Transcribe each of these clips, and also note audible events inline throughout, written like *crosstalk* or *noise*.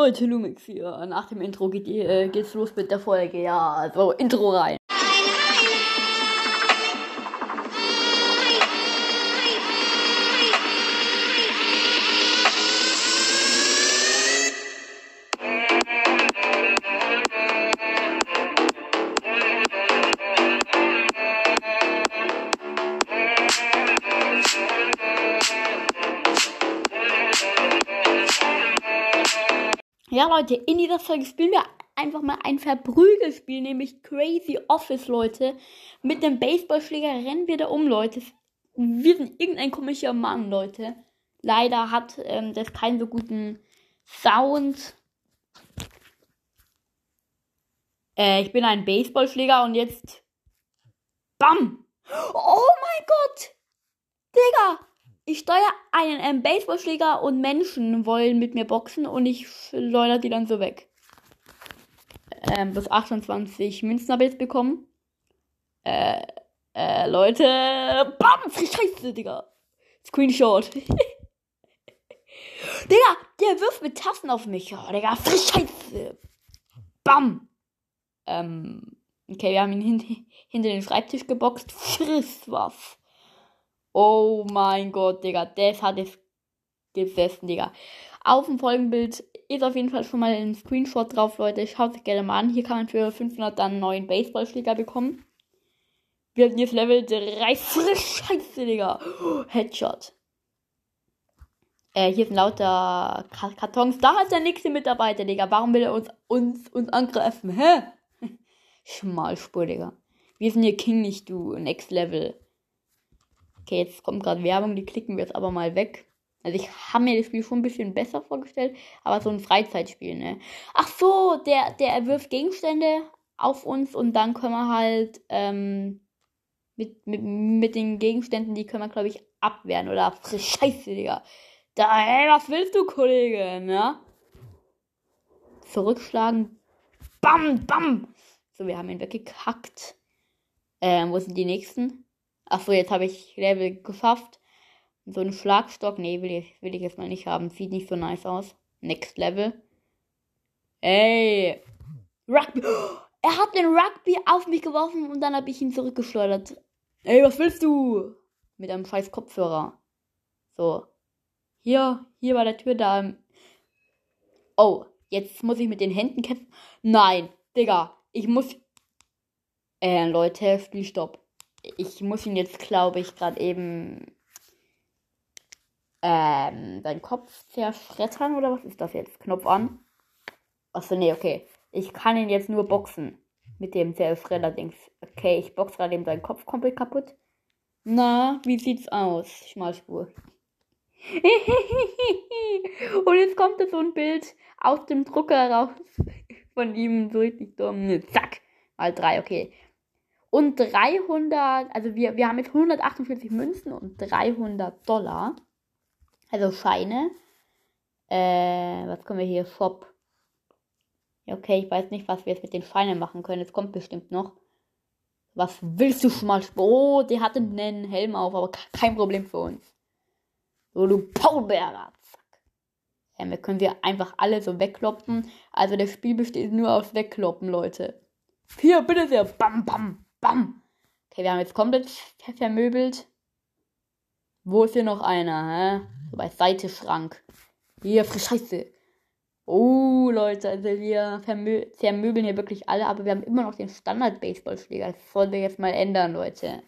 Leute, Lumix hier. Nach dem Intro geht, äh, geht's los mit der Folge. Ja, so, Intro rein. Ja, Leute, in dieser Folge spielen wir einfach mal ein Verprügelspiel, nämlich Crazy Office, Leute. Mit dem Baseballschläger rennen wir da um, Leute. Wir sind irgendein komischer Mann, Leute. Leider hat ähm, das keinen so guten Sound. Äh, ich bin ein Baseballschläger und jetzt. Bam! Oh mein! Ich steuere einen ähm, Baseballschläger und Menschen wollen mit mir boxen und ich schleudere die dann so weg. Ähm, bis 28 Münzen habe ich jetzt bekommen. Äh, äh, Leute. Bam! Scheiße, Digga. Screenshot. *laughs* Digga, der wirft mit Tassen auf mich. Oh, Digga, Scheiße. Bam! Ähm, okay, wir haben ihn hin hinter den Schreibtisch geboxt. Friss was. Oh mein Gott, Digga. Das hat es gesessen, Digga. Auf dem Folgenbild ist auf jeden Fall schon mal ein Screenshot drauf, Leute. Schaut sich gerne mal an. Hier kann man für 500 dann einen neuen Baseballschläger bekommen. Wir hatten jetzt Level 3. Scheiße, Digga. Headshot. Äh, hier sind lauter Kartons. Da ist der nächste Mitarbeiter, Digga. Warum will er uns, uns, uns angreifen? Hä? *laughs* Schmalspur, Digga. Wir sind hier King, nicht du. Next Level. Okay, jetzt kommt gerade Werbung, die klicken wir jetzt aber mal weg. Also ich habe mir das Spiel schon ein bisschen besser vorgestellt, aber so ein Freizeitspiel, ne? Ach so, der, der wirft Gegenstände auf uns und dann können wir halt ähm, mit, mit, mit den Gegenständen, die können wir, glaube ich, abwehren. Oder *laughs* Scheiße, Digga. Da, ey, was willst du, Kollege? Ne? Zurückschlagen. Bam, bam. So, wir haben ihn weggekackt. Ähm, wo sind die nächsten? Achso, jetzt habe ich Level geschafft. So ein Schlagstock. Nee, will ich, will ich jetzt mal nicht haben. Sieht nicht so nice aus. Next Level. Ey. Rugby. *gasps* Er hat den Rugby auf mich geworfen und dann habe ich ihn zurückgeschleudert. Ey, was willst du? Mit einem scheiß Kopfhörer. So. Hier, hier bei der Tür da. Oh, jetzt muss ich mit den Händen kämpfen. Nein, Digga. Ich muss. Äh, Leute, Spielstopp ich muss ihn jetzt, glaube ich, gerade eben ähm, seinen Kopf zerschreddern oder was ist das jetzt? Knopf an. Achso, nee, okay. Ich kann ihn jetzt nur boxen. Mit dem Zerschredder-Dings. Okay, ich boxe gerade eben seinen Kopf komplett kaputt. Na, wie sieht's aus? Schmalspur. *laughs* Und jetzt kommt so ein Bild aus dem Drucker raus. *laughs* Von ihm so richtig dumm. Zack. Mal drei, okay und 300, also wir, wir haben jetzt 148 Münzen und 300 Dollar. Also Scheine. Äh, was können wir hier? Shop. Ja, okay, ich weiß nicht, was wir jetzt mit den Scheinen machen können. Es kommt bestimmt noch. Was willst du schon mal? Oh, der hatte einen Helm auf, aber kein Problem für uns. So, du Paulberger. Zack. Ja, wir können wir einfach alle so wegkloppen. Also das Spiel besteht nur aus Wegkloppen, Leute. Hier, bitte sehr. Bam, bam. Bam. Okay, wir haben jetzt komplett vermöbelt. Wo ist hier noch einer, hä? So bei Seite Schrank. Hier, Scheiße. Oh, Leute, also wir zermöbeln hier wirklich alle, aber wir haben immer noch den Standard-Baseballschläger. Das sollen wir jetzt mal ändern, Leute.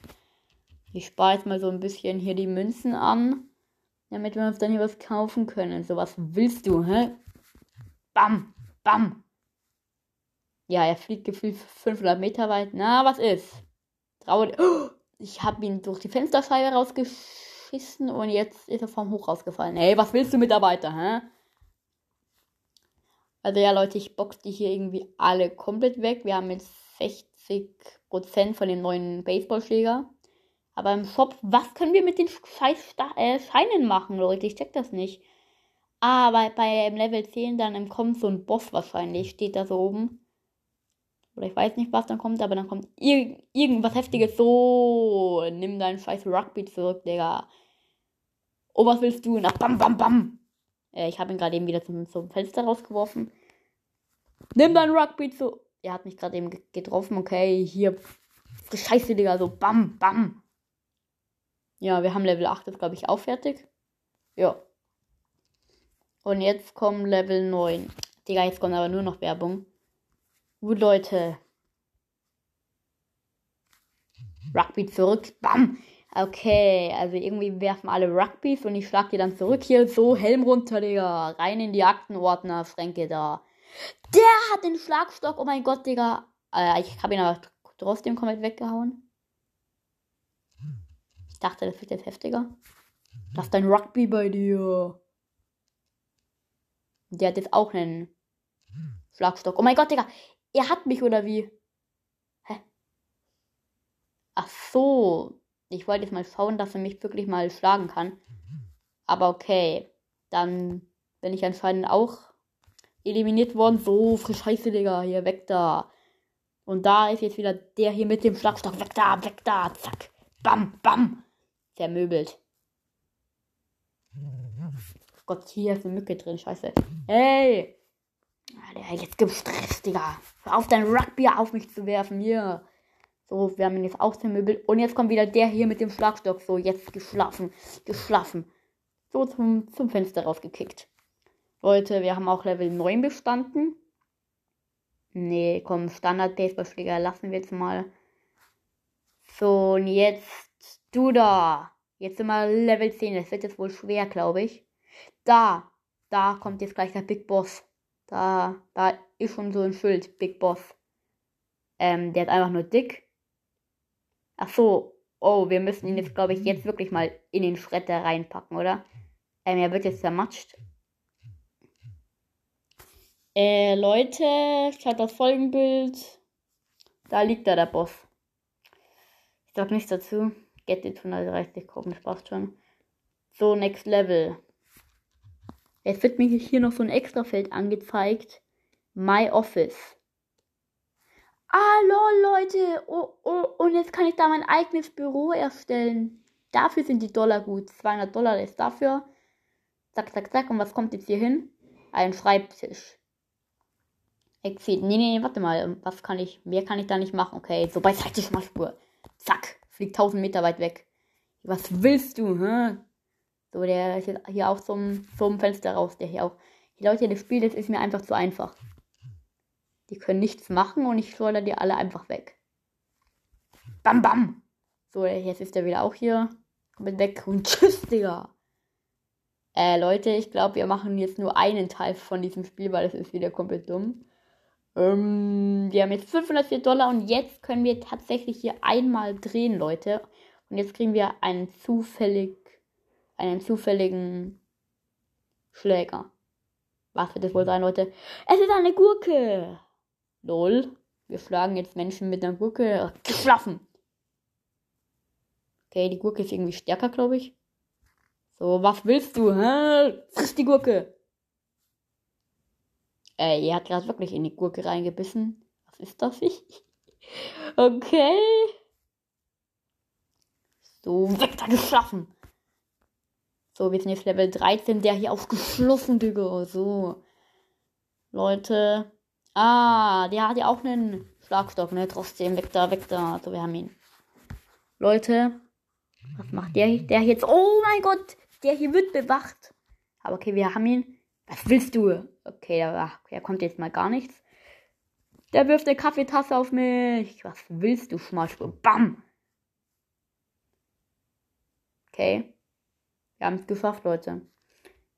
Ich spare jetzt mal so ein bisschen hier die Münzen an, damit wir uns dann hier was kaufen können. So, was willst du, hä? Bam, bam. Ja, er fliegt gefühlt 500 Meter weit. Na, was ist? Traue. Oh, ich habe ihn durch die Fensterscheibe rausgeschissen und jetzt ist er vom Hoch rausgefallen. Ey, was willst du, Mitarbeiter, hä? Also ja, Leute, ich box die hier irgendwie alle komplett weg. Wir haben jetzt 60% von dem neuen Baseballschläger. Aber im Shop, was können wir mit den scheiß äh, Scheinen machen, Leute? Ich check das nicht. Aber bei Level 10 dann kommt so ein Boss wahrscheinlich, steht da so oben. Oder ich weiß nicht, was dann kommt, aber dann kommt ir irgendwas Heftiges. So, nimm deinen scheiß Rugby zurück, Digga. Oh, was willst du? Na, bam, bam, bam. Äh, ich habe ihn gerade eben wieder zum, zum Fenster rausgeworfen. Nimm dein Rugby zu. Er hat mich gerade eben getroffen. Okay, hier. Scheiße, Digga. So, bam, bam. Ja, wir haben Level 8 ist, glaube ich, auch fertig. Ja. Und jetzt kommt Level 9. Digga, jetzt kommt aber nur noch Werbung. Gut, Leute. Rugby zurück. Bam. Okay, also irgendwie werfen alle Rugbys und ich schlag die dann zurück hier. So, Helm runter, Digga. Rein in die Aktenordner, Fränke da. Der hat den Schlagstock. Oh mein Gott, Digga. Äh, ich habe ihn aber trotzdem komplett weggehauen. Ich dachte, das wird jetzt heftiger. Lass dein Rugby bei dir. Der hat jetzt auch einen Schlagstock. Oh mein Gott, Digga. Er hat mich oder wie? Hä? Ach so. Ich wollte jetzt mal schauen, dass er mich wirklich mal schlagen kann. Aber okay. Dann bin ich anscheinend auch eliminiert worden. So, frisch scheiße, Digga. Hier, weg da. Und da ist jetzt wieder der hier mit dem Schlagstock. Weg da, weg da. Zack. Bam, bam. Vermöbelt. Gott, hier ist eine Mücke drin. Scheiße. Ey. Alter, jetzt gibt's Stress, Digga. Hör auf, dein Rugby auf mich zu werfen. Hier. So, wir haben ihn jetzt aus dem Möbel. Und jetzt kommt wieder der hier mit dem Schlagstock. So, jetzt geschlafen. Geschlafen. So zum, zum Fenster rausgekickt. Leute, wir haben auch Level 9 bestanden. Nee, komm, Standard-Baseballschläger lassen wir jetzt mal. So, und jetzt du da. Jetzt sind wir Level 10. Das wird jetzt wohl schwer, glaube ich. Da, da kommt jetzt gleich der Big Boss. Da, da ist schon so ein Schild, Big Boss. Ähm, der ist einfach nur dick. Ach so, oh, wir müssen ihn jetzt, glaube ich, jetzt wirklich mal in den Schredder reinpacken, oder? Ähm, er wird jetzt zermatscht. Äh, Leute, schaut das Folgenbild. Da liegt da der Boss. Ich sag nichts dazu. Get it 130 Gruppen, das passt schon. So, next level. Jetzt wird mir hier noch so ein Extrafeld angezeigt. My Office. Ah, Leute. Oh, oh, und jetzt kann ich da mein eigenes Büro erstellen. Dafür sind die Dollar gut. 200 Dollar ist dafür. Zack, zack, zack. Und was kommt jetzt hier hin? Ein Schreibtisch. Exit. Nee, nee, warte mal. Was kann ich, mehr kann ich da nicht machen. Okay, so beiseite Schmalspur. Zack. Fliegt 1000 Meter weit weg. Was willst du, hä? So, der ist jetzt hier auch zum, zum Fenster raus. Der hier auch. Die Leute, das Spiel, das ist mir einfach zu einfach. Die können nichts machen und ich schleudere die alle einfach weg. Bam, bam. So, jetzt ist der wieder auch hier. Kommt weg und *laughs* tschüss, Digga. Äh, Leute, ich glaube, wir machen jetzt nur einen Teil von diesem Spiel, weil das ist wieder komplett dumm. Ähm, wir haben jetzt 504 Dollar und jetzt können wir tatsächlich hier einmal drehen, Leute. Und jetzt kriegen wir einen zufällig, einen zufälligen Schläger. Was wird das wohl sein, Leute? Es ist eine Gurke. Lol. Wir schlagen jetzt Menschen mit einer Gurke. Geschlafen. Okay, die Gurke ist irgendwie stärker, glaube ich. So, was willst du? Hä? Friss die Gurke. Äh, ihr hat gerade wirklich in die Gurke reingebissen. Was ist das? *laughs* okay. So, weg da geschaffen. So, wir sind jetzt Level 13. Der hier aufgeschlossen, Digga. So. Leute. Ah, der hat ja auch einen Schlagstock, ne? Trotzdem, weg da, weg da. So, wir haben ihn. Leute. Was macht der, der jetzt? Oh mein Gott. Der hier wird bewacht. Aber okay, wir haben ihn. Was willst du? Okay, er, er kommt jetzt mal gar nichts. Der wirft eine Kaffeetasse auf mich. Was willst du, Schmalspur? Bam! Okay. Wir haben es geschafft, Leute.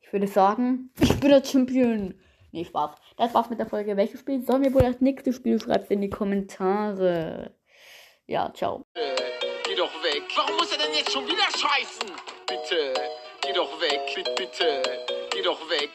Ich würde sagen, ich bin der Champion. Nee, Spaß. Das war's mit der Folge. Welches Spiel sollen wir wohl das nächste Spiel? Schreibt in die Kommentare. Ja, ciao. Äh, geh doch weg. Warum muss er denn jetzt schon wieder scheißen? Bitte, geh doch weg. Bitte. Geh doch weg.